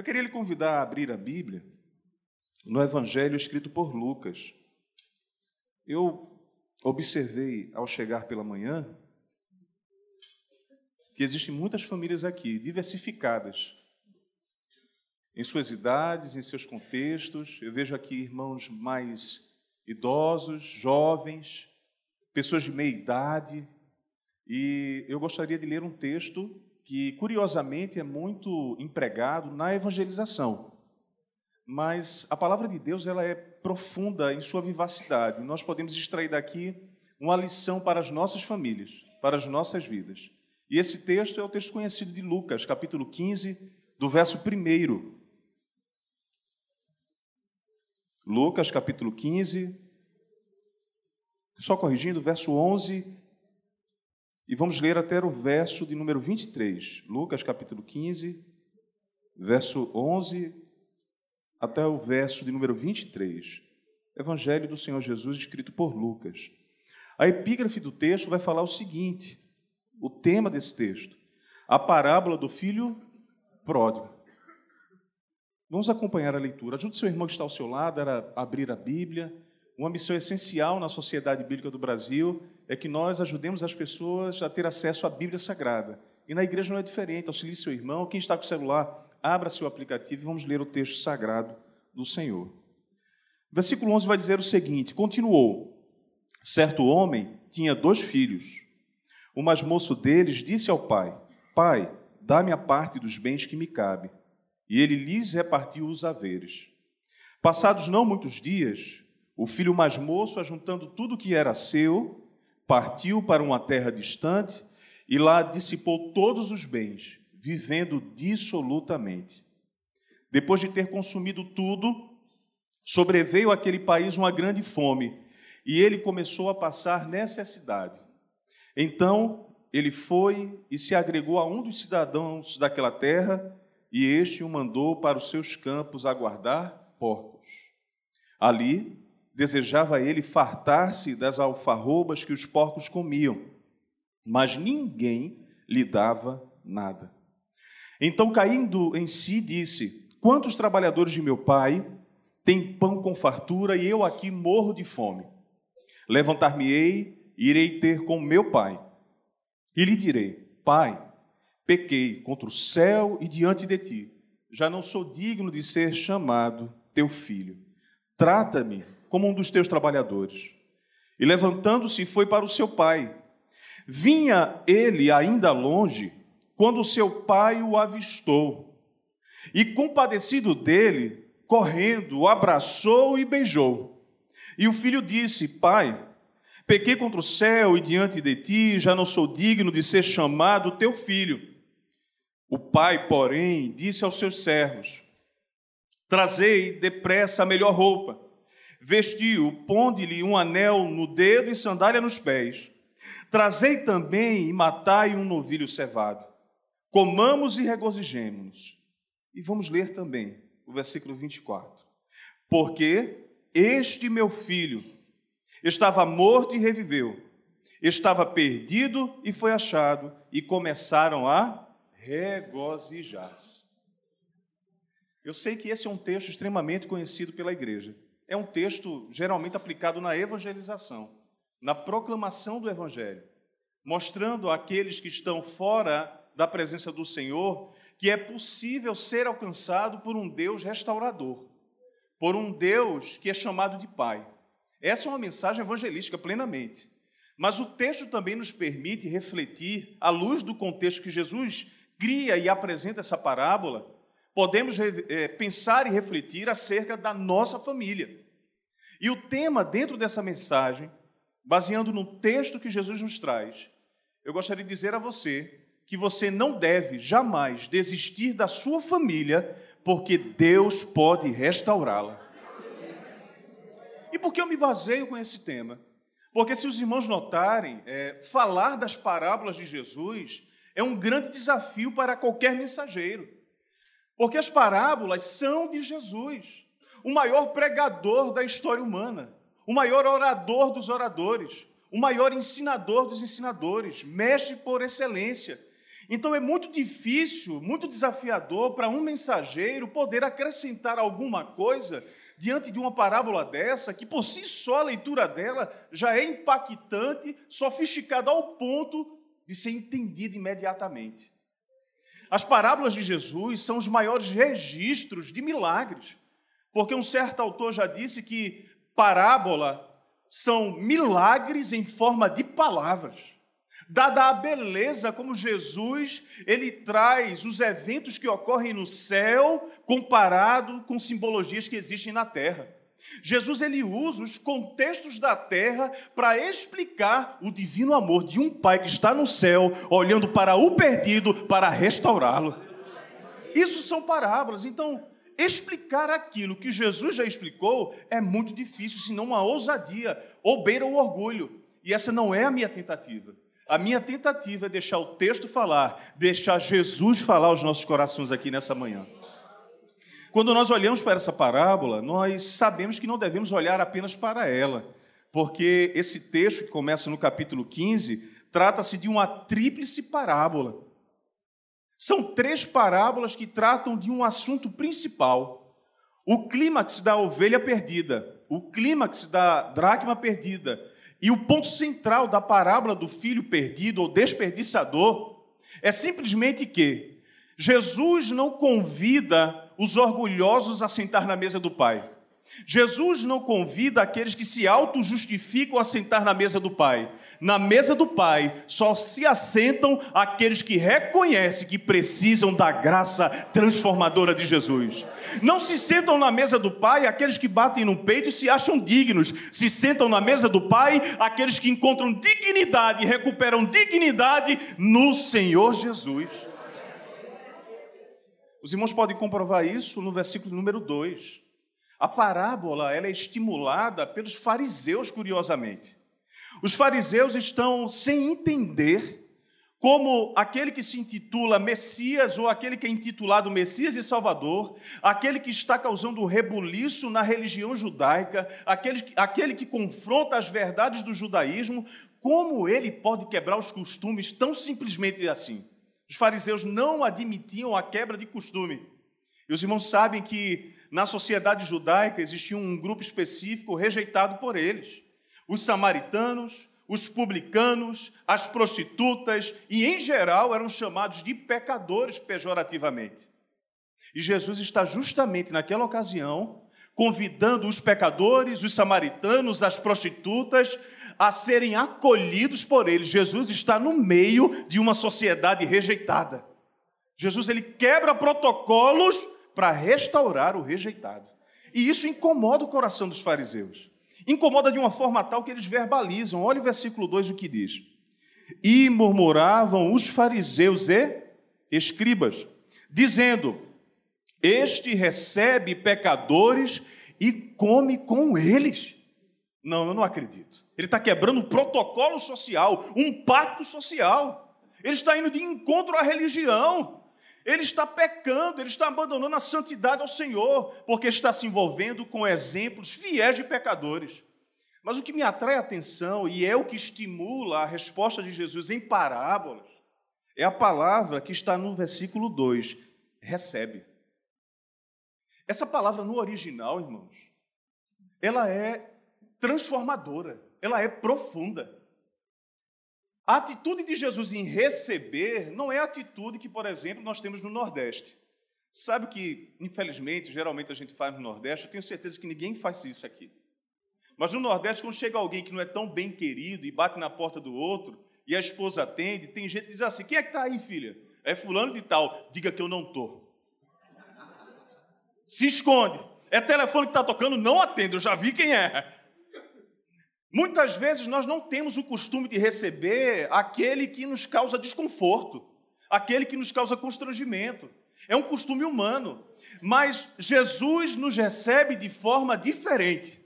Eu queria lhe convidar a abrir a Bíblia no Evangelho escrito por Lucas. Eu observei ao chegar pela manhã que existem muitas famílias aqui, diversificadas, em suas idades, em seus contextos. Eu vejo aqui irmãos mais idosos, jovens, pessoas de meia idade, e eu gostaria de ler um texto que, curiosamente, é muito empregado na evangelização. Mas a palavra de Deus ela é profunda em sua vivacidade. Nós podemos extrair daqui uma lição para as nossas famílias, para as nossas vidas. E esse texto é o texto conhecido de Lucas, capítulo 15, do verso 1. Lucas, capítulo 15, só corrigindo, verso 11, e vamos ler até o verso de número 23. Lucas, capítulo 15, verso 11 até o verso de número 23. Evangelho do Senhor Jesus, escrito por Lucas. A epígrafe do texto vai falar o seguinte: o tema desse texto, a parábola do filho pródigo. Vamos acompanhar a leitura. Ajude seu irmão que está ao seu lado a abrir a Bíblia. Uma missão essencial na sociedade bíblica do Brasil é que nós ajudemos as pessoas a ter acesso à Bíblia Sagrada. E na igreja não é diferente. Auxilie seu irmão. Quem está com o celular, abra seu aplicativo e vamos ler o texto sagrado do Senhor. Versículo 11 vai dizer o seguinte: Continuou. Certo homem tinha dois filhos. O mais moço deles disse ao pai: Pai, dá-me a parte dos bens que me cabe. E ele lhes repartiu os haveres. Passados não muitos dias, o filho mais moço, ajuntando tudo que era seu, partiu para uma terra distante e lá dissipou todos os bens, vivendo dissolutamente. Depois de ter consumido tudo, sobreveio àquele país uma grande fome e ele começou a passar necessidade. Então ele foi e se agregou a um dos cidadãos daquela terra, e este o mandou para os seus campos a guardar porcos. Ali desejava ele fartar-se das alfarrobas que os porcos comiam, mas ninguém lhe dava nada. Então, caindo em si, disse: Quantos trabalhadores de meu pai têm pão com fartura e eu aqui morro de fome? Levantar-me-ei e irei ter com meu pai. E lhe direi: Pai, pequei contra o céu e diante de ti. Já não sou digno de ser chamado teu filho. Trata-me como um dos teus trabalhadores. E levantando-se, foi para o seu pai. Vinha ele ainda longe, quando seu pai o avistou. E compadecido dele, correndo, o abraçou e beijou. E o filho disse: Pai, pequei contra o céu e diante de ti, já não sou digno de ser chamado teu filho. O pai, porém, disse aos seus servos: Trazei depressa a melhor roupa, vestiu, ponde-lhe um anel no dedo e sandália nos pés. Trazei também e matai um novilho cevado. Comamos e regozijemos-nos. E vamos ler também o versículo 24. Porque este meu filho estava morto e reviveu, estava perdido e foi achado, e começaram a regozijar-se. Eu sei que esse é um texto extremamente conhecido pela igreja. É um texto geralmente aplicado na evangelização, na proclamação do evangelho, mostrando àqueles que estão fora da presença do Senhor que é possível ser alcançado por um Deus restaurador por um Deus que é chamado de Pai. Essa é uma mensagem evangelística plenamente. Mas o texto também nos permite refletir, à luz do contexto que Jesus cria e apresenta essa parábola, podemos é, pensar e refletir acerca da nossa família. E o tema dentro dessa mensagem, baseando no texto que Jesus nos traz, eu gostaria de dizer a você que você não deve jamais desistir da sua família porque Deus pode restaurá-la. E por que eu me baseio com esse tema? Porque, se os irmãos notarem, é, falar das parábolas de Jesus é um grande desafio para qualquer mensageiro. Porque as parábolas são de Jesus, o maior pregador da história humana, o maior orador dos oradores, o maior ensinador dos ensinadores, mestre por excelência. Então é muito difícil, muito desafiador para um mensageiro poder acrescentar alguma coisa diante de uma parábola dessa, que por si só a leitura dela já é impactante, sofisticada ao ponto de ser entendida imediatamente. As parábolas de Jesus são os maiores registros de milagres, porque um certo autor já disse que parábola são milagres em forma de palavras. Dada a beleza como Jesus, ele traz os eventos que ocorrem no céu comparado com simbologias que existem na terra. Jesus ele usa os contextos da terra para explicar o divino amor de um pai que está no céu, olhando para o perdido para restaurá-lo. Isso são parábolas. Então, explicar aquilo que Jesus já explicou é muito difícil, senão uma ousadia, ou beira o orgulho. E essa não é a minha tentativa. A minha tentativa é deixar o texto falar, deixar Jesus falar aos nossos corações aqui nessa manhã. Quando nós olhamos para essa parábola, nós sabemos que não devemos olhar apenas para ela, porque esse texto, que começa no capítulo 15, trata-se de uma tríplice parábola. São três parábolas que tratam de um assunto principal: o clímax da ovelha perdida, o clímax da dracma perdida e o ponto central da parábola do filho perdido ou desperdiçador é simplesmente que Jesus não convida os orgulhosos a sentar na mesa do Pai. Jesus não convida aqueles que se auto-justificam a sentar na mesa do Pai. Na mesa do Pai só se assentam aqueles que reconhecem que precisam da graça transformadora de Jesus. Não se sentam na mesa do Pai aqueles que batem no peito e se acham dignos. Se sentam na mesa do Pai aqueles que encontram dignidade e recuperam dignidade no Senhor Jesus. Os irmãos podem comprovar isso no versículo número 2. A parábola ela é estimulada pelos fariseus, curiosamente. Os fariseus estão sem entender como aquele que se intitula Messias ou aquele que é intitulado Messias e Salvador, aquele que está causando rebuliço na religião judaica, aquele, aquele que confronta as verdades do judaísmo, como ele pode quebrar os costumes tão simplesmente assim? Os fariseus não admitiam a quebra de costume. E os irmãos sabem que na sociedade judaica existia um grupo específico rejeitado por eles: os samaritanos, os publicanos, as prostitutas e, em geral, eram chamados de pecadores pejorativamente. E Jesus está justamente naquela ocasião convidando os pecadores, os samaritanos, as prostitutas a serem acolhidos por ele. Jesus está no meio de uma sociedade rejeitada. Jesus ele quebra protocolos para restaurar o rejeitado. E isso incomoda o coração dos fariseus. Incomoda de uma forma tal que eles verbalizam. Olha o versículo 2 o que diz. E murmuravam os fariseus e escribas, dizendo: Este recebe pecadores e come com eles. Não, eu não acredito. Ele está quebrando um protocolo social, um pacto social. Ele está indo de encontro à religião. Ele está pecando, ele está abandonando a santidade ao Senhor, porque está se envolvendo com exemplos fiéis de pecadores. Mas o que me atrai a atenção e é o que estimula a resposta de Jesus em parábolas é a palavra que está no versículo 2: recebe. Essa palavra no original, irmãos, ela é transformadora, ela é profunda. A atitude de Jesus em receber não é a atitude que, por exemplo, nós temos no Nordeste. Sabe que, infelizmente, geralmente a gente faz no Nordeste, eu tenho certeza que ninguém faz isso aqui. Mas no Nordeste, quando chega alguém que não é tão bem querido e bate na porta do outro, e a esposa atende, tem gente que diz assim: quem é que está aí, filha? É fulano de tal, diga que eu não estou. Se esconde. É telefone que está tocando, não atende, eu já vi quem é. Muitas vezes nós não temos o costume de receber aquele que nos causa desconforto, aquele que nos causa constrangimento. É um costume humano, mas Jesus nos recebe de forma diferente.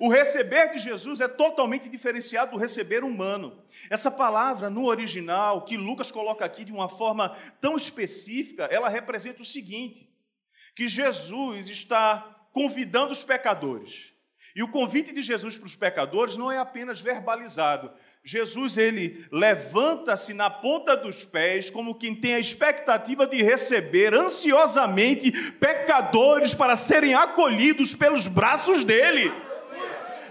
O receber de Jesus é totalmente diferenciado do receber humano. Essa palavra no original, que Lucas coloca aqui de uma forma tão específica, ela representa o seguinte: que Jesus está convidando os pecadores e o convite de Jesus para os pecadores não é apenas verbalizado. Jesus ele levanta-se na ponta dos pés, como quem tem a expectativa de receber ansiosamente pecadores para serem acolhidos pelos braços dele.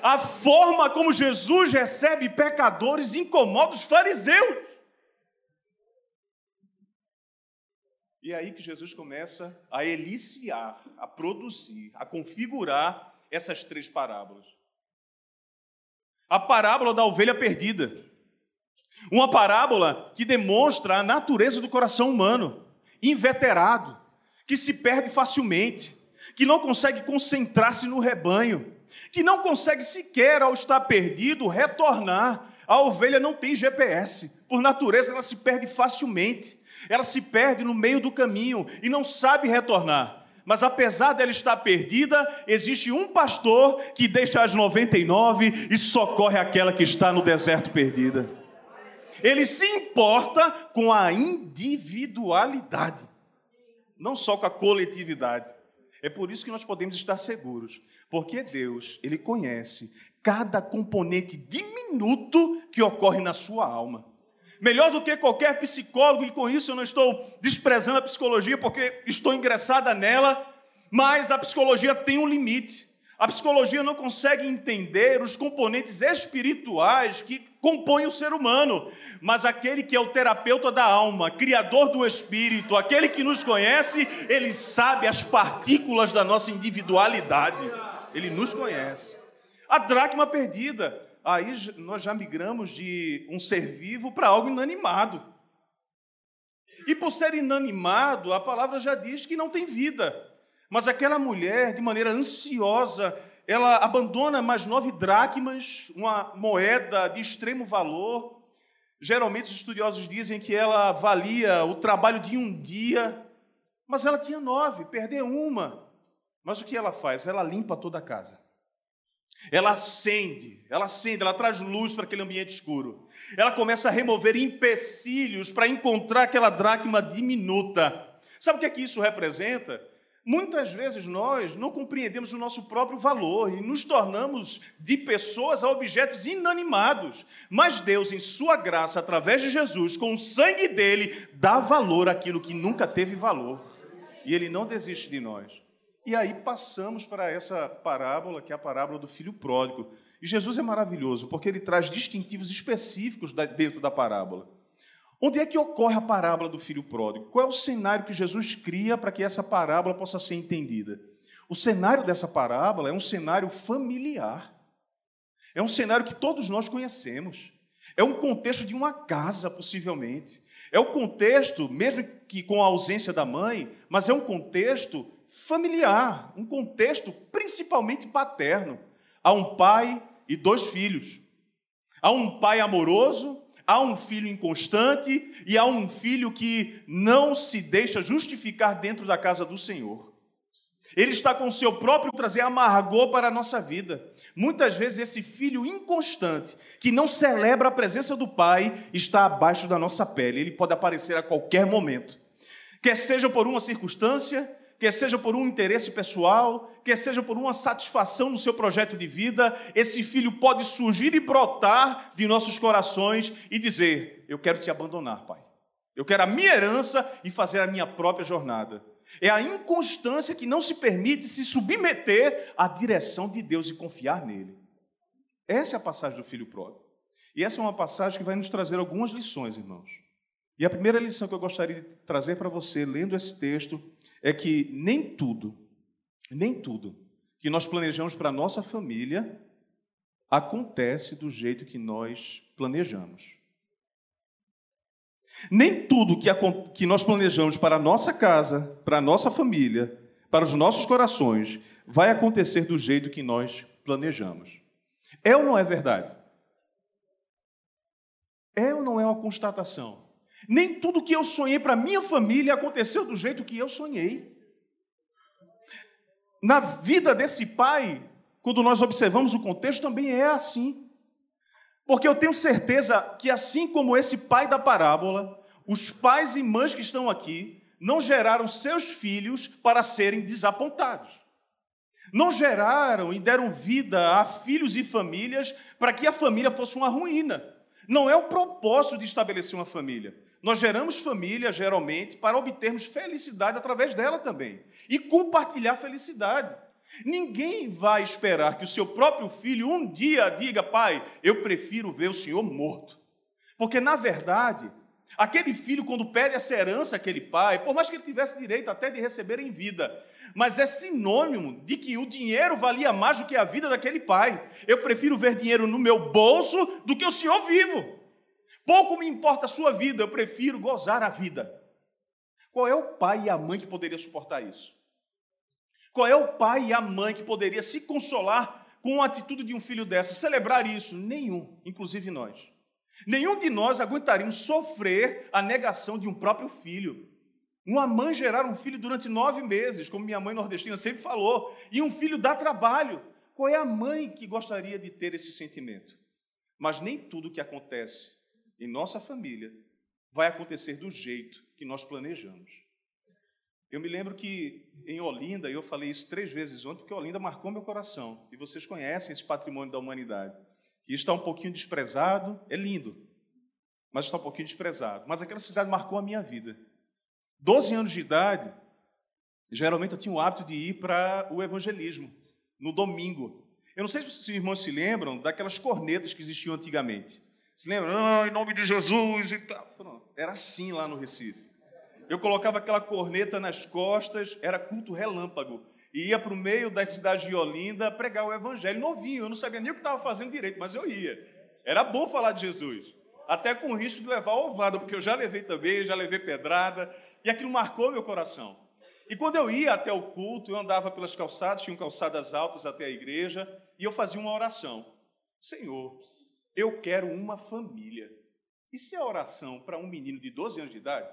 A forma como Jesus recebe pecadores incomoda os fariseus. E é aí que Jesus começa a eliciar, a produzir, a configurar essas três parábolas a parábola da ovelha perdida. Uma parábola que demonstra a natureza do coração humano, inveterado, que se perde facilmente, que não consegue concentrar-se no rebanho, que não consegue sequer, ao estar perdido, retornar. A ovelha não tem GPS, por natureza ela se perde facilmente, ela se perde no meio do caminho e não sabe retornar. Mas apesar dela estar perdida, existe um pastor que deixa as 99 e socorre aquela que está no deserto perdida. Ele se importa com a individualidade, não só com a coletividade. É por isso que nós podemos estar seguros, porque Deus, ele conhece cada componente diminuto que ocorre na sua alma melhor do que qualquer psicólogo, e com isso eu não estou desprezando a psicologia, porque estou ingressada nela, mas a psicologia tem um limite. A psicologia não consegue entender os componentes espirituais que compõem o ser humano, mas aquele que é o terapeuta da alma, criador do espírito, aquele que nos conhece, ele sabe as partículas da nossa individualidade. Ele nos conhece. A dracma perdida aí nós já migramos de um ser vivo para algo inanimado. E por ser inanimado, a palavra já diz que não tem vida. Mas aquela mulher, de maneira ansiosa, ela abandona mais nove dracmas, uma moeda de extremo valor. Geralmente os estudiosos dizem que ela valia o trabalho de um dia, mas ela tinha nove, perdeu uma. Mas o que ela faz? Ela limpa toda a casa. Ela acende, ela acende, ela traz luz para aquele ambiente escuro. Ela começa a remover empecilhos para encontrar aquela dracma diminuta. Sabe o que é que isso representa? Muitas vezes nós não compreendemos o nosso próprio valor e nos tornamos de pessoas a objetos inanimados. Mas Deus, em Sua graça, através de Jesus, com o sangue dele, dá valor àquilo que nunca teve valor. E Ele não desiste de nós. E aí passamos para essa parábola, que é a parábola do filho pródigo. E Jesus é maravilhoso, porque ele traz distintivos específicos dentro da parábola. Onde é que ocorre a parábola do filho pródigo? Qual é o cenário que Jesus cria para que essa parábola possa ser entendida? O cenário dessa parábola é um cenário familiar. É um cenário que todos nós conhecemos. É um contexto de uma casa, possivelmente. É o contexto, mesmo que com a ausência da mãe, mas é um contexto familiar, um contexto principalmente paterno. Há um pai e dois filhos. Há um pai amoroso, há um filho inconstante e há um filho que não se deixa justificar dentro da casa do Senhor. Ele está com o seu próprio trazer amargor para a nossa vida. Muitas vezes esse filho inconstante, que não celebra a presença do pai, está abaixo da nossa pele. Ele pode aparecer a qualquer momento. Quer seja por uma circunstância, quer seja por um interesse pessoal, quer seja por uma satisfação no seu projeto de vida, esse filho pode surgir e brotar de nossos corações e dizer: Eu quero te abandonar, pai. Eu quero a minha herança e fazer a minha própria jornada. É a inconstância que não se permite se submeter à direção de Deus e confiar nele. Essa é a passagem do filho pródigo. E essa é uma passagem que vai nos trazer algumas lições, irmãos. E a primeira lição que eu gostaria de trazer para você, lendo esse texto, é que nem tudo, nem tudo que nós planejamos para a nossa família acontece do jeito que nós planejamos. Nem tudo que, que nós planejamos para a nossa casa, para a nossa família, para os nossos corações, vai acontecer do jeito que nós planejamos. É ou não é verdade? É ou não é uma constatação? Nem tudo que eu sonhei para minha família aconteceu do jeito que eu sonhei. Na vida desse pai, quando nós observamos o contexto, também é assim. Porque eu tenho certeza que, assim como esse pai da parábola, os pais e mães que estão aqui não geraram seus filhos para serem desapontados. Não geraram e deram vida a filhos e famílias para que a família fosse uma ruína. Não é o propósito de estabelecer uma família. Nós geramos família, geralmente, para obtermos felicidade através dela também. E compartilhar felicidade. Ninguém vai esperar que o seu próprio filho um dia diga, pai, eu prefiro ver o senhor morto. Porque, na verdade, aquele filho, quando pede essa herança àquele pai, por mais que ele tivesse direito até de receber em vida, mas é sinônimo de que o dinheiro valia mais do que a vida daquele pai. Eu prefiro ver dinheiro no meu bolso do que o senhor vivo. Pouco me importa a sua vida, eu prefiro gozar a vida. Qual é o pai e a mãe que poderia suportar isso? Qual é o pai e a mãe que poderia se consolar com a atitude de um filho dessa, celebrar isso? Nenhum, inclusive nós. Nenhum de nós aguentaríamos sofrer a negação de um próprio filho. Uma mãe gerar um filho durante nove meses, como minha mãe nordestina sempre falou, e um filho dá trabalho. Qual é a mãe que gostaria de ter esse sentimento? Mas nem tudo que acontece em nossa família vai acontecer do jeito que nós planejamos. Eu me lembro que em Olinda, eu falei isso três vezes ontem, porque Olinda marcou meu coração. E vocês conhecem esse patrimônio da humanidade, que está um pouquinho desprezado, é lindo, mas está um pouquinho desprezado. Mas aquela cidade marcou a minha vida. Doze anos de idade, geralmente eu tinha o hábito de ir para o evangelismo, no domingo. Eu não sei se os irmãos se lembram daquelas cornetas que existiam antigamente. Se lembra? Ah, em nome de Jesus e tal. Pronto. Era assim lá no Recife. Eu colocava aquela corneta nas costas, era culto relâmpago. E ia para o meio das cidades de Olinda pregar o evangelho. Novinho, eu não sabia nem o que estava fazendo direito, mas eu ia. Era bom falar de Jesus. Até com o risco de levar ovada, porque eu já levei também, já levei pedrada. E aquilo marcou meu coração. E quando eu ia até o culto, eu andava pelas calçadas, tinham calçadas altas até a igreja, e eu fazia uma oração. Senhor, eu quero uma família. Isso é oração para um menino de 12 anos de idade?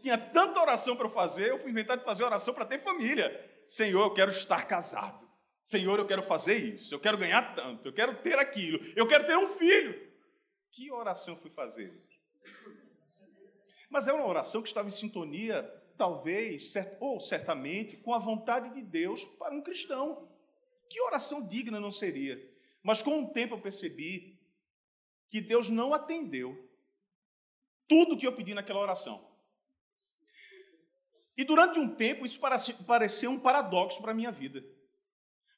Tinha tanta oração para fazer, eu fui inventar de fazer oração para ter família. Senhor, eu quero estar casado. Senhor, eu quero fazer isso. Eu quero ganhar tanto. Eu quero ter aquilo. Eu quero ter um filho. Que oração eu fui fazer? Mas é uma oração que estava em sintonia, talvez, ou certamente, com a vontade de Deus para um cristão. Que oração digna não seria? Mas com o tempo eu percebi que Deus não atendeu tudo que eu pedi naquela oração. E durante um tempo isso pareceu um paradoxo para a minha vida.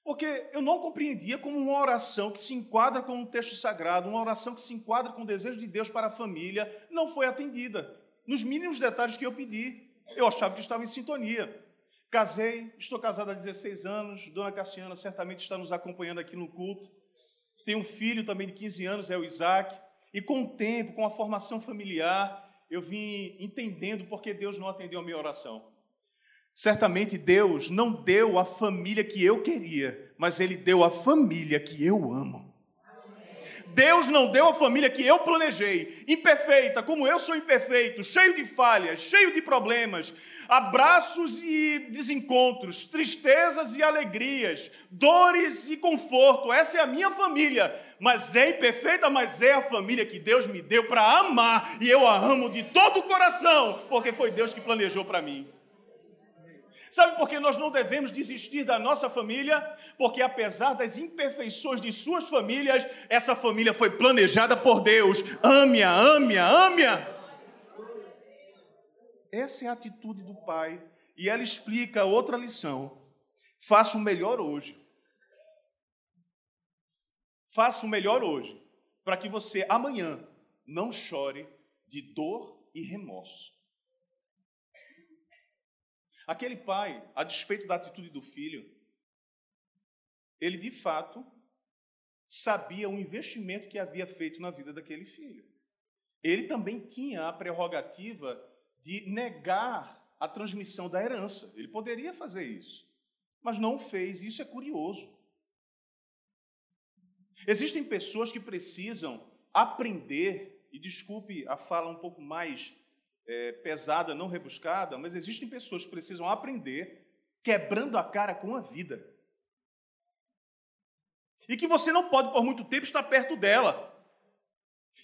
Porque eu não compreendia como uma oração que se enquadra com um texto sagrado, uma oração que se enquadra com o desejo de Deus para a família, não foi atendida. Nos mínimos detalhes que eu pedi, eu achava que estava em sintonia. Casei, estou casado há 16 anos, Dona Cassiana certamente está nos acompanhando aqui no culto. Tem um filho também de 15 anos, é o Isaac. E com o tempo, com a formação familiar, eu vim entendendo porque Deus não atendeu a minha oração. Certamente Deus não deu a família que eu queria, mas Ele deu a família que eu amo. Deus não deu a família que eu planejei, imperfeita, como eu sou imperfeito, cheio de falhas, cheio de problemas, abraços e desencontros, tristezas e alegrias, dores e conforto. Essa é a minha família, mas é imperfeita, mas é a família que Deus me deu para amar, e eu a amo de todo o coração, porque foi Deus que planejou para mim. Sabe por que nós não devemos desistir da nossa família? Porque apesar das imperfeições de suas famílias, essa família foi planejada por Deus. Ame-a, ame-a, ame-a. Essa é a atitude do pai. E ela explica outra lição. Faça o melhor hoje. Faça o melhor hoje, para que você amanhã não chore de dor e remorso. Aquele pai, a despeito da atitude do filho, ele de fato sabia o investimento que havia feito na vida daquele filho. Ele também tinha a prerrogativa de negar a transmissão da herança. Ele poderia fazer isso, mas não fez. Isso é curioso. Existem pessoas que precisam aprender, e desculpe a fala um pouco mais é, pesada, não rebuscada, mas existem pessoas que precisam aprender quebrando a cara com a vida. E que você não pode por muito tempo estar perto dela.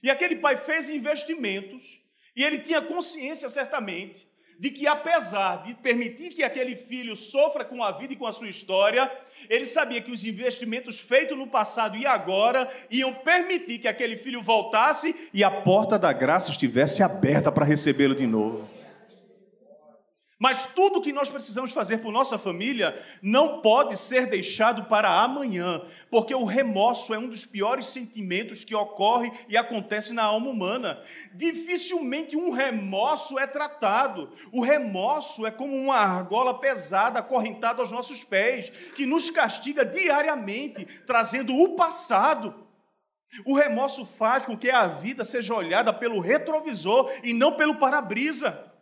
E aquele pai fez investimentos, e ele tinha consciência certamente de que, apesar de permitir que aquele filho sofra com a vida e com a sua história, ele sabia que os investimentos feitos no passado e agora iam permitir que aquele filho voltasse e a porta da graça estivesse aberta para recebê-lo de novo. Mas tudo que nós precisamos fazer por nossa família não pode ser deixado para amanhã, porque o remorso é um dos piores sentimentos que ocorre e acontece na alma humana. Dificilmente um remorso é tratado. O remorso é como uma argola pesada acorrentada aos nossos pés, que nos castiga diariamente, trazendo o passado. O remorso faz com que a vida seja olhada pelo retrovisor e não pelo para-brisa.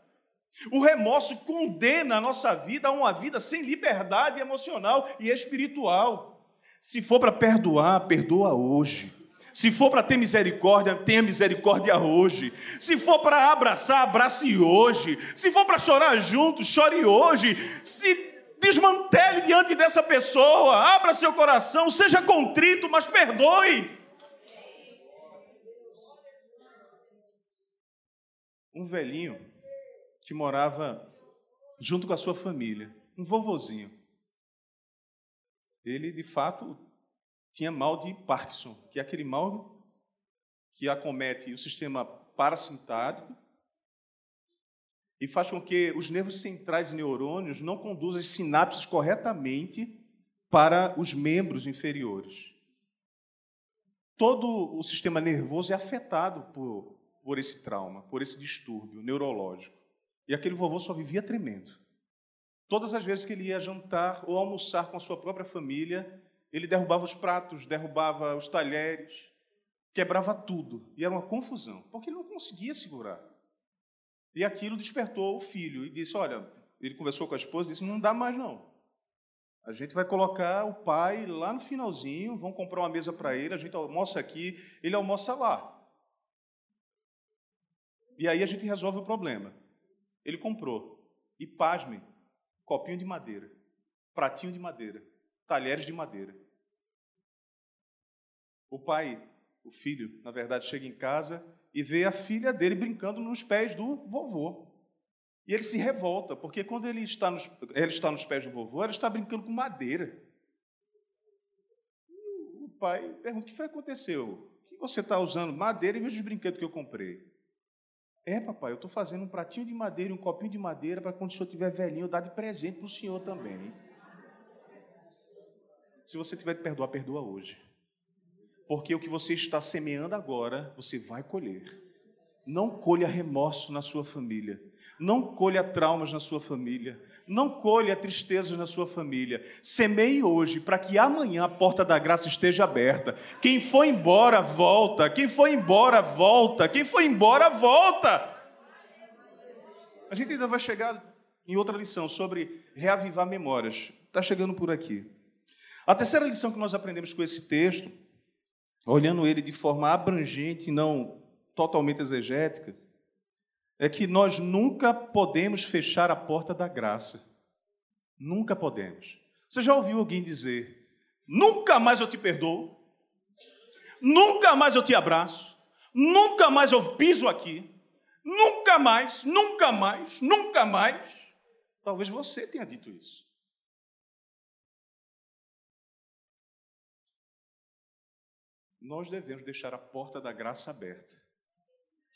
O remorso condena a nossa vida a uma vida sem liberdade emocional e espiritual. Se for para perdoar, perdoa hoje. Se for para ter misericórdia, tenha misericórdia hoje. Se for para abraçar, abrace hoje. Se for para chorar junto, chore hoje. Se desmantele diante dessa pessoa, abra seu coração, seja contrito, mas perdoe. Um velhinho que morava junto com a sua família, um vovozinho. Ele, de fato, tinha mal de Parkinson, que é aquele mal que acomete o sistema parasintático e faz com que os nervos centrais e neurônios não conduzam as sinapses corretamente para os membros inferiores. Todo o sistema nervoso é afetado por, por esse trauma, por esse distúrbio neurológico. E aquele vovô só vivia tremendo. Todas as vezes que ele ia jantar ou almoçar com a sua própria família, ele derrubava os pratos, derrubava os talheres, quebrava tudo. E era uma confusão, porque ele não conseguia segurar. E aquilo despertou o filho e disse: Olha, ele conversou com a esposa e disse: Não dá mais não. A gente vai colocar o pai lá no finalzinho, vamos comprar uma mesa para ele, a gente almoça aqui, ele almoça lá. E aí a gente resolve o problema. Ele comprou. E pasme, copinho de madeira, pratinho de madeira, talheres de madeira. O pai, o filho, na verdade, chega em casa e vê a filha dele brincando nos pés do vovô. E ele se revolta, porque quando ele está nos, ele está nos pés do vovô, ela está brincando com madeira. E o pai pergunta: o que foi que aconteceu? Que você está usando madeira em vez dos brinquedos que eu comprei? É, papai, eu estou fazendo um pratinho de madeira e um copinho de madeira para quando o senhor estiver velhinho eu dar de presente para o senhor também. Se você tiver de perdoar, perdoa hoje. Porque o que você está semeando agora, você vai colher. Não colha remorso na sua família. Não colha traumas na sua família. Não colha tristezas na sua família. Semeie hoje para que amanhã a porta da graça esteja aberta. Quem foi embora, volta. Quem foi embora, volta. Quem foi embora, volta. A gente ainda vai chegar em outra lição sobre reavivar memórias. Está chegando por aqui. A terceira lição que nós aprendemos com esse texto, olhando ele de forma abrangente e não totalmente exegética, é que nós nunca podemos fechar a porta da graça. Nunca podemos. Você já ouviu alguém dizer: nunca mais eu te perdoo, nunca mais eu te abraço, nunca mais eu piso aqui, nunca mais, nunca mais, nunca mais? Talvez você tenha dito isso. Nós devemos deixar a porta da graça aberta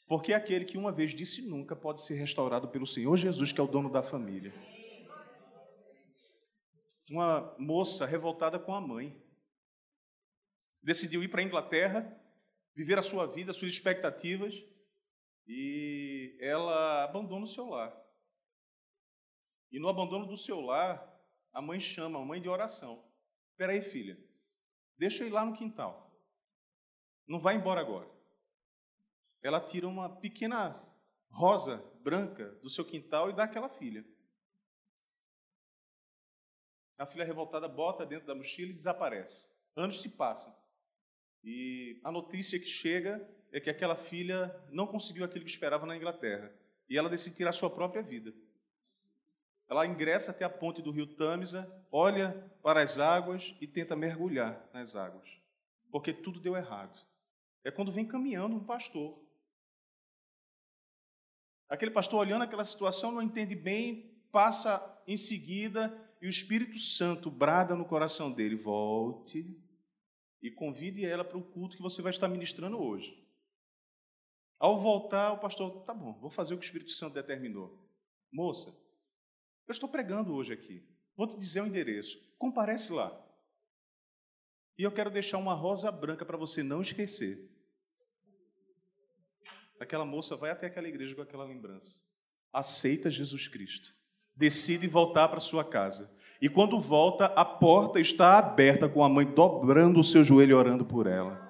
porque aquele que uma vez disse nunca pode ser restaurado pelo Senhor Jesus, que é o dono da família. Uma moça revoltada com a mãe decidiu ir para a Inglaterra, viver a sua vida, as suas expectativas, e ela abandona o seu lar. E no abandono do seu lar, a mãe chama a mãe de oração. Espera aí, filha, deixa eu ir lá no quintal. Não vai embora agora ela tira uma pequena rosa branca do seu quintal e dá àquela filha. A filha revoltada bota dentro da mochila e desaparece. Anos se passam. E a notícia que chega é que aquela filha não conseguiu aquilo que esperava na Inglaterra. E ela decide tirar sua própria vida. Ela ingressa até a ponte do rio Tâmisa, olha para as águas e tenta mergulhar nas águas. Porque tudo deu errado. É quando vem caminhando um pastor Aquele pastor olhando aquela situação não entende bem, passa em seguida e o Espírito Santo brada no coração dele: volte e convide ela para o culto que você vai estar ministrando hoje. Ao voltar, o pastor, tá bom, vou fazer o que o Espírito Santo determinou. Moça, eu estou pregando hoje aqui. Vou te dizer o endereço. Comparece lá. E eu quero deixar uma rosa branca para você não esquecer. Aquela moça vai até aquela igreja com aquela lembrança. Aceita Jesus Cristo. Decide voltar para sua casa. E quando volta, a porta está aberta com a mãe dobrando o seu joelho orando por ela.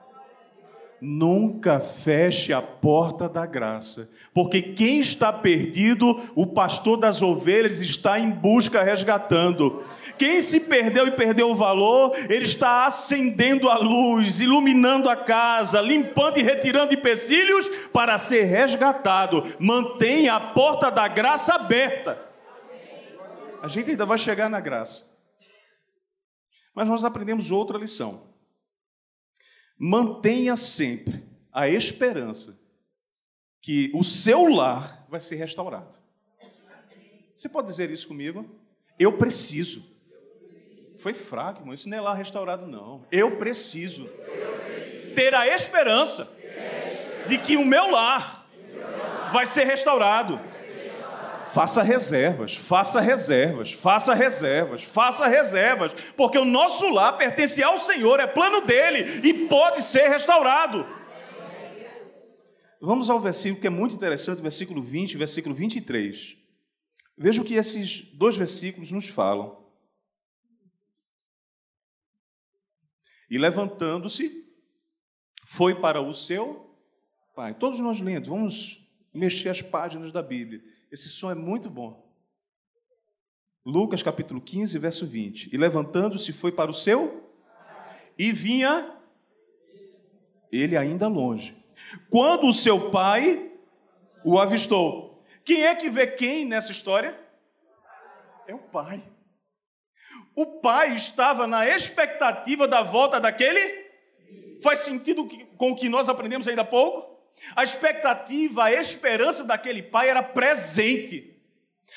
Nunca feche a porta da graça, porque quem está perdido, o pastor das ovelhas está em busca resgatando. Quem se perdeu e perdeu o valor, ele está acendendo a luz, iluminando a casa, limpando e retirando empecilhos para ser resgatado. Mantenha a porta da graça aberta. A gente ainda vai chegar na graça. Mas nós aprendemos outra lição. Mantenha sempre a esperança que o seu lar vai ser restaurado. Você pode dizer isso comigo? Eu preciso. Foi fraco, irmão. Isso não é lar restaurado, não. Eu preciso ter a esperança de que o meu lar vai ser restaurado. Faça reservas, faça reservas, faça reservas, faça reservas, porque o nosso lar pertence ao Senhor, é plano dele e pode ser restaurado. Vamos ao versículo que é muito interessante, versículo 20 e versículo 23. Veja o que esses dois versículos nos falam. E levantando-se, foi para o seu pai. Todos nós lendo, vamos mexer as páginas da Bíblia. Esse som é muito bom. Lucas capítulo 15, verso 20. E levantando-se foi para o seu e vinha ele ainda longe. Quando o seu pai o avistou. Quem é que vê quem nessa história? É o pai. O pai estava na expectativa da volta daquele. Faz sentido com o que nós aprendemos ainda há pouco? A expectativa, a esperança daquele pai era presente.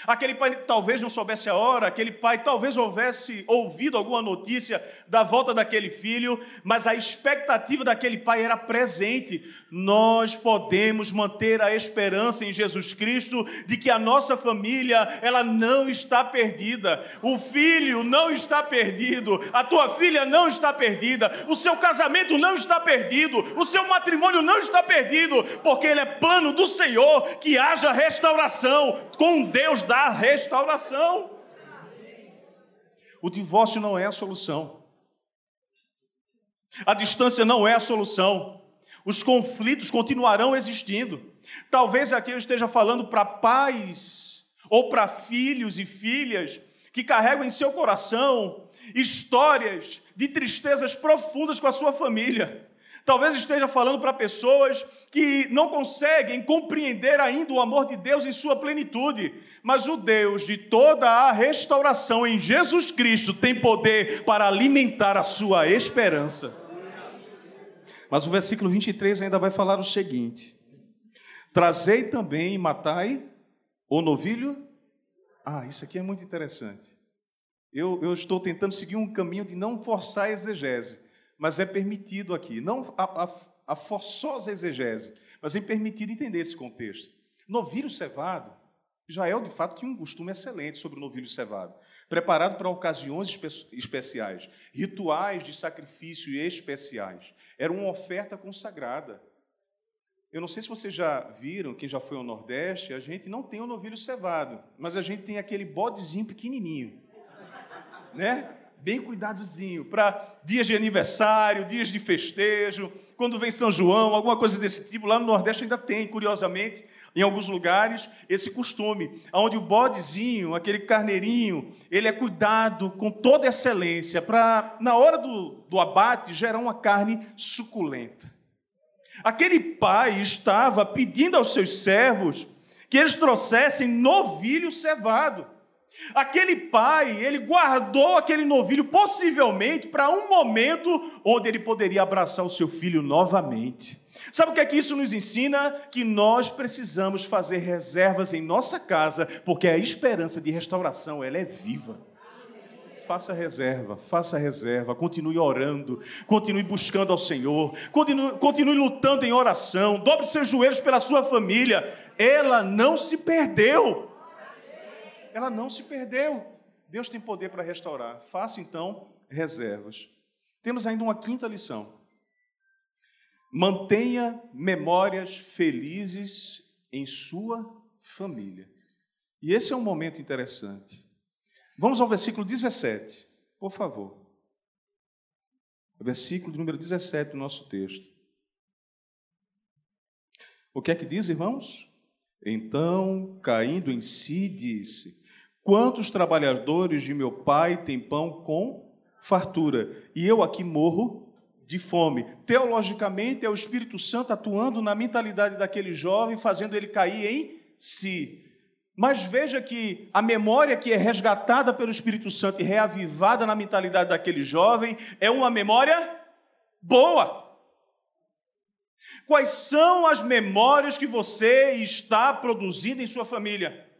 Aquele pai talvez não soubesse a hora, aquele pai talvez houvesse ouvido alguma notícia da volta daquele filho, mas a expectativa daquele pai era presente. Nós podemos manter a esperança em Jesus Cristo de que a nossa família, ela não está perdida. O filho não está perdido, a tua filha não está perdida, o seu casamento não está perdido, o seu matrimônio não está perdido, porque ele é plano do Senhor que haja restauração com Deus da restauração. O divórcio não é a solução. A distância não é a solução. Os conflitos continuarão existindo. Talvez aqui eu esteja falando para pais ou para filhos e filhas que carregam em seu coração histórias de tristezas profundas com a sua família. Talvez esteja falando para pessoas que não conseguem compreender ainda o amor de Deus em sua plenitude, mas o Deus de toda a restauração em Jesus Cristo tem poder para alimentar a sua esperança. Mas o versículo 23 ainda vai falar o seguinte: Trazei também e matai o novilho. Ah, isso aqui é muito interessante. Eu, eu estou tentando seguir um caminho de não forçar a exegese mas é permitido aqui, não a, a, a forçosa exegese, mas é permitido entender esse contexto. Novilho cevado, Israel de fato tinha um costume excelente sobre o novilho cevado, preparado para ocasiões espe especiais, rituais de sacrifício especiais. Era uma oferta consagrada. Eu não sei se vocês já viram, quem já foi ao Nordeste, a gente não tem o novilho cevado, mas a gente tem aquele bodezinho pequenininho, né? Bem cuidadozinho, para dias de aniversário, dias de festejo, quando vem São João, alguma coisa desse tipo. Lá no Nordeste ainda tem, curiosamente, em alguns lugares, esse costume, onde o bodezinho, aquele carneirinho, ele é cuidado com toda excelência, para, na hora do, do abate, gerar uma carne suculenta. Aquele pai estava pedindo aos seus servos que eles trouxessem novilho cevado. Aquele pai, ele guardou aquele novilho possivelmente para um momento onde ele poderia abraçar o seu filho novamente. Sabe o que é que isso nos ensina? Que nós precisamos fazer reservas em nossa casa, porque a esperança de restauração ela é viva. Faça reserva, faça reserva, continue orando, continue buscando ao Senhor, continue, continue lutando em oração, dobre seus joelhos pela sua família. Ela não se perdeu. Ela não se perdeu. Deus tem poder para restaurar. Faça então reservas. Temos ainda uma quinta lição. Mantenha memórias felizes em sua família. E esse é um momento interessante. Vamos ao versículo 17, por favor. Versículo número 17 do nosso texto. O que é que diz, irmãos? Então, caindo em si, disse: Quantos trabalhadores de meu pai têm pão com fartura, e eu aqui morro de fome. Teologicamente, é o Espírito Santo atuando na mentalidade daquele jovem, fazendo ele cair em si. Mas veja que a memória que é resgatada pelo Espírito Santo e reavivada na mentalidade daquele jovem é uma memória boa. Quais são as memórias que você está produzindo em sua família?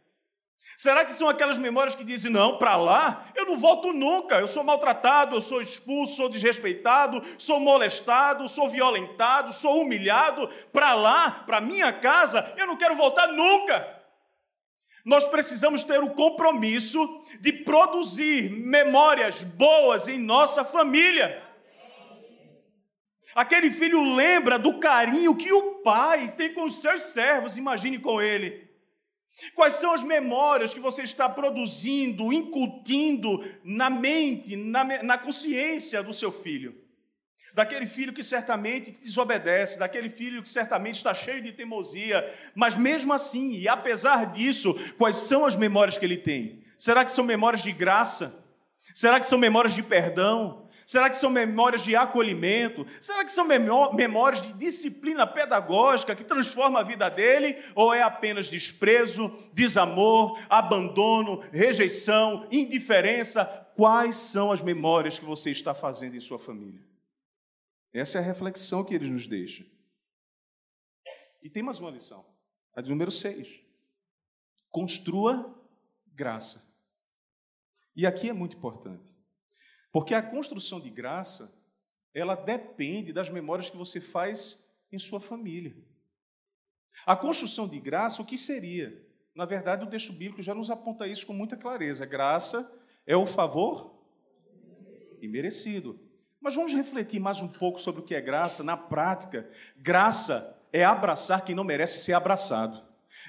Será que são aquelas memórias que dizem, não, para lá eu não volto nunca, eu sou maltratado, eu sou expulso, sou desrespeitado, sou molestado, sou violentado, sou humilhado, para lá, para minha casa, eu não quero voltar nunca. Nós precisamos ter o compromisso de produzir memórias boas em nossa família. Aquele filho lembra do carinho que o pai tem com os seus servos, imagine com ele. Quais são as memórias que você está produzindo, incutindo na mente, na, na consciência do seu filho? Daquele filho que certamente desobedece, daquele filho que certamente está cheio de teimosia, mas mesmo assim, e apesar disso, quais são as memórias que ele tem? Será que são memórias de graça? Será que são memórias de perdão? Será que são memórias de acolhimento? Será que são memórias de disciplina pedagógica que transforma a vida dele? Ou é apenas desprezo, desamor, abandono, rejeição, indiferença? Quais são as memórias que você está fazendo em sua família? Essa é a reflexão que ele nos deixa. E tem mais uma lição, a de número 6. Construa graça. E aqui é muito importante. Porque a construção de graça, ela depende das memórias que você faz em sua família. A construção de graça, o que seria? Na verdade, o texto bíblico já nos aponta isso com muita clareza. Graça é o favor imerecido. Mas vamos refletir mais um pouco sobre o que é graça. Na prática, graça é abraçar quem não merece ser abraçado.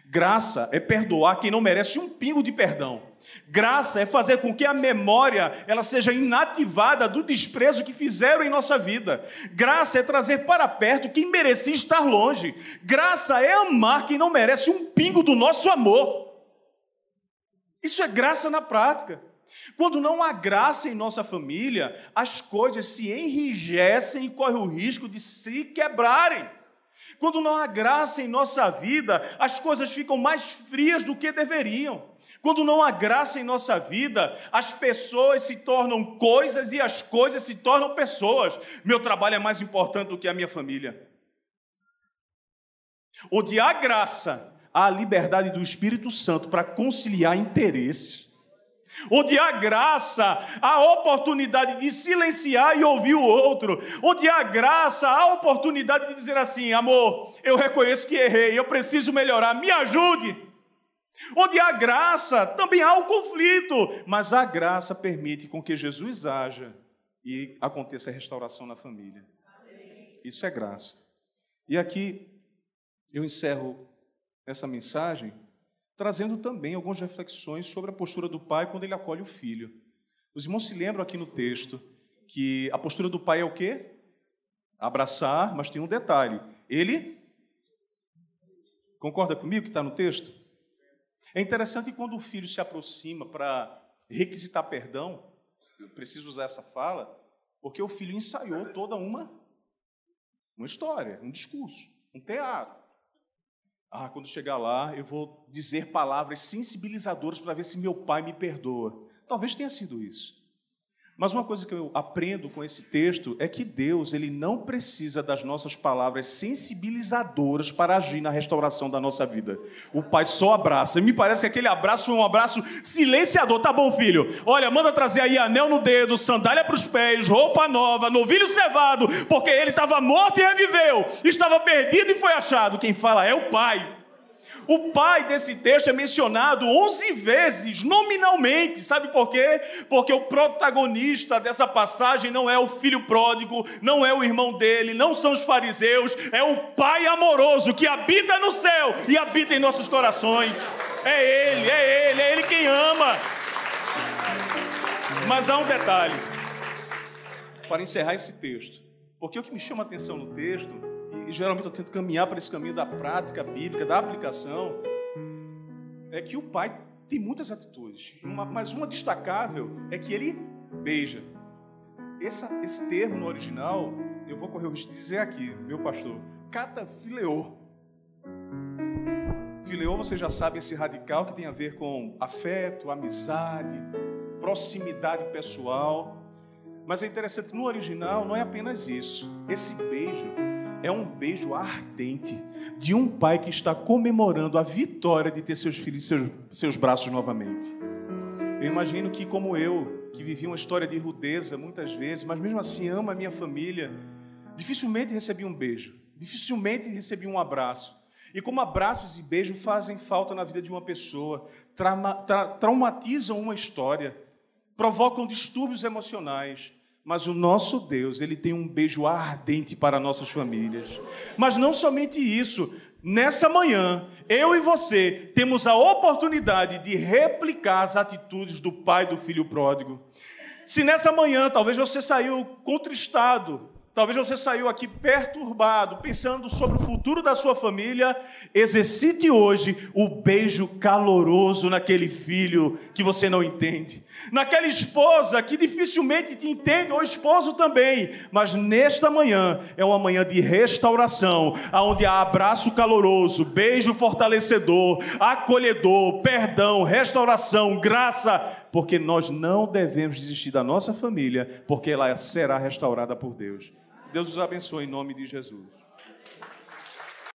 Graça é perdoar quem não merece um pingo de perdão. Graça é fazer com que a memória ela seja inativada do desprezo que fizeram em nossa vida. Graça é trazer para perto quem merecia estar longe. Graça é amar quem não merece um pingo do nosso amor. Isso é graça na prática. Quando não há graça em nossa família, as coisas se enrijecem e correm o risco de se quebrarem. Quando não há graça em nossa vida, as coisas ficam mais frias do que deveriam. Quando não há graça em nossa vida, as pessoas se tornam coisas e as coisas se tornam pessoas. Meu trabalho é mais importante do que a minha família. Onde há graça, há a liberdade do Espírito Santo para conciliar interesses. Onde há graça, há oportunidade de silenciar e ouvir o outro. Onde há graça, há oportunidade de dizer assim: amor, eu reconheço que errei, eu preciso melhorar, me ajude. Onde há graça, também há o conflito, mas a graça permite com que Jesus haja e aconteça a restauração na família. Isso é graça. E aqui eu encerro essa mensagem trazendo também algumas reflexões sobre a postura do pai quando ele acolhe o filho. Os irmãos se lembram aqui no texto que a postura do pai é o quê? Abraçar, mas tem um detalhe. Ele concorda comigo que está no texto? É interessante quando o filho se aproxima para requisitar perdão, eu preciso usar essa fala, porque o filho ensaiou toda uma, uma história, um discurso, um teatro. Ah, quando chegar lá, eu vou dizer palavras sensibilizadoras para ver se meu pai me perdoa. Talvez tenha sido isso. Mas uma coisa que eu aprendo com esse texto é que Deus ele não precisa das nossas palavras sensibilizadoras para agir na restauração da nossa vida. O Pai só abraça. E me parece que aquele abraço foi um abraço silenciador. Tá bom, filho? Olha, manda trazer aí anel no dedo, sandália para os pés, roupa nova, novilho cevado, porque ele estava morto e reviveu, estava perdido e foi achado. Quem fala é o Pai. O pai desse texto é mencionado 11 vezes, nominalmente. Sabe por quê? Porque o protagonista dessa passagem não é o filho pródigo, não é o irmão dele, não são os fariseus, é o pai amoroso que habita no céu e habita em nossos corações. É ele, é ele, é ele quem ama. Mas há um detalhe para encerrar esse texto. Porque o que me chama a atenção no texto e geralmente eu tento caminhar para esse caminho da prática bíblica, da aplicação, é que o pai tem muitas atitudes, uma, mas uma destacável é que ele beija. Essa, esse termo no original, eu vou correr o risco de dizer aqui, meu pastor, catafileô. Fileô, você já sabe, esse radical que tem a ver com afeto, amizade, proximidade pessoal. Mas é interessante que no original não é apenas isso. Esse beijo é um beijo ardente de um pai que está comemorando a vitória de ter seus filhos em seus, seus braços novamente. Eu imagino que, como eu, que vivi uma história de rudeza muitas vezes, mas mesmo assim amo a minha família, dificilmente recebi um beijo, dificilmente recebi um abraço. E como abraços e beijos fazem falta na vida de uma pessoa, trauma, tra, traumatizam uma história, provocam distúrbios emocionais. Mas o nosso Deus, ele tem um beijo ardente para nossas famílias. Mas não somente isso, nessa manhã, eu e você temos a oportunidade de replicar as atitudes do pai do filho pródigo. Se nessa manhã talvez você saiu contristado, Talvez você saiu aqui perturbado, pensando sobre o futuro da sua família. Exercite hoje o beijo caloroso naquele filho que você não entende, naquela esposa que dificilmente te entende, ou esposo também. Mas nesta manhã é uma manhã de restauração, onde há abraço caloroso, beijo fortalecedor, acolhedor, perdão, restauração, graça, porque nós não devemos desistir da nossa família, porque ela será restaurada por Deus. Deus os abençoe em nome de Jesus.